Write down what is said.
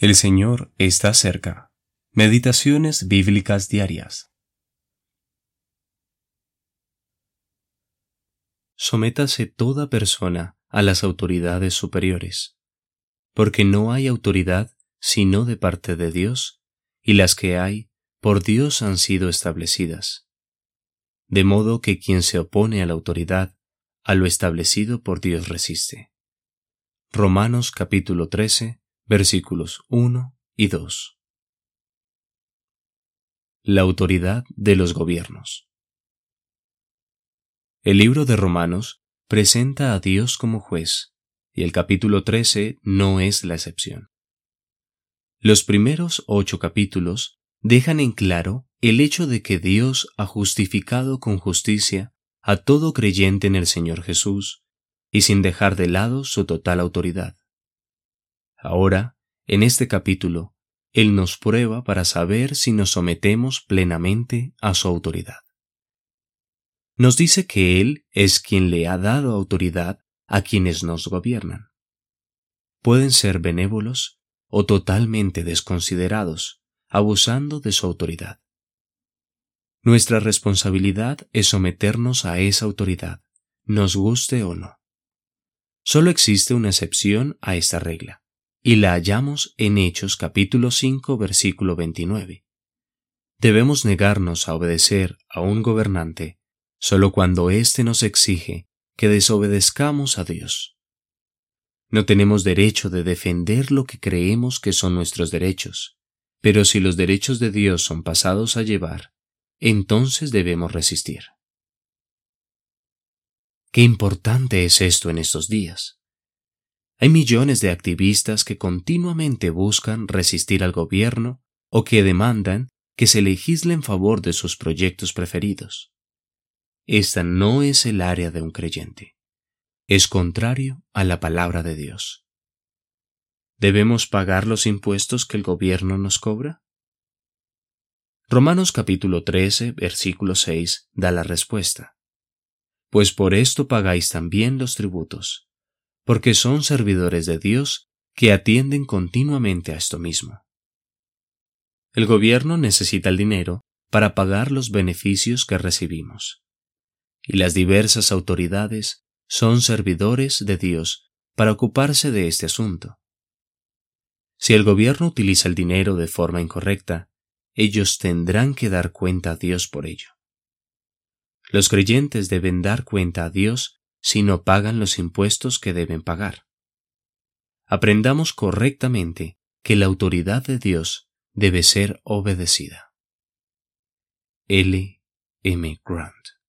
El Señor está cerca. Meditaciones bíblicas diarias. Sométase toda persona a las autoridades superiores, porque no hay autoridad sino de parte de Dios, y las que hay por Dios han sido establecidas. De modo que quien se opone a la autoridad, a lo establecido por Dios resiste. Romanos capítulo 13, versículos 1 y 2. La autoridad de los gobiernos. El libro de Romanos presenta a Dios como juez, y el capítulo 13 no es la excepción. Los primeros ocho capítulos dejan en claro el hecho de que Dios ha justificado con justicia a todo creyente en el Señor Jesús, y sin dejar de lado su total autoridad. Ahora, en este capítulo, Él nos prueba para saber si nos sometemos plenamente a su autoridad. Nos dice que Él es quien le ha dado autoridad a quienes nos gobiernan. Pueden ser benévolos o totalmente desconsiderados, abusando de su autoridad. Nuestra responsabilidad es someternos a esa autoridad, nos guste o no. Solo existe una excepción a esta regla y la hallamos en Hechos capítulo 5 versículo 29. Debemos negarnos a obedecer a un gobernante solo cuando éste nos exige que desobedezcamos a Dios. No tenemos derecho de defender lo que creemos que son nuestros derechos, pero si los derechos de Dios son pasados a llevar, entonces debemos resistir. Qué importante es esto en estos días. Hay millones de activistas que continuamente buscan resistir al gobierno o que demandan que se legisle en favor de sus proyectos preferidos. Esta no es el área de un creyente. Es contrario a la palabra de Dios. ¿Debemos pagar los impuestos que el gobierno nos cobra? Romanos capítulo 13, versículo 6 da la respuesta. Pues por esto pagáis también los tributos porque son servidores de Dios que atienden continuamente a esto mismo. El gobierno necesita el dinero para pagar los beneficios que recibimos. Y las diversas autoridades son servidores de Dios para ocuparse de este asunto. Si el gobierno utiliza el dinero de forma incorrecta, ellos tendrán que dar cuenta a Dios por ello. Los creyentes deben dar cuenta a Dios si no pagan los impuestos que deben pagar. Aprendamos correctamente que la autoridad de Dios debe ser obedecida. L. M. Grant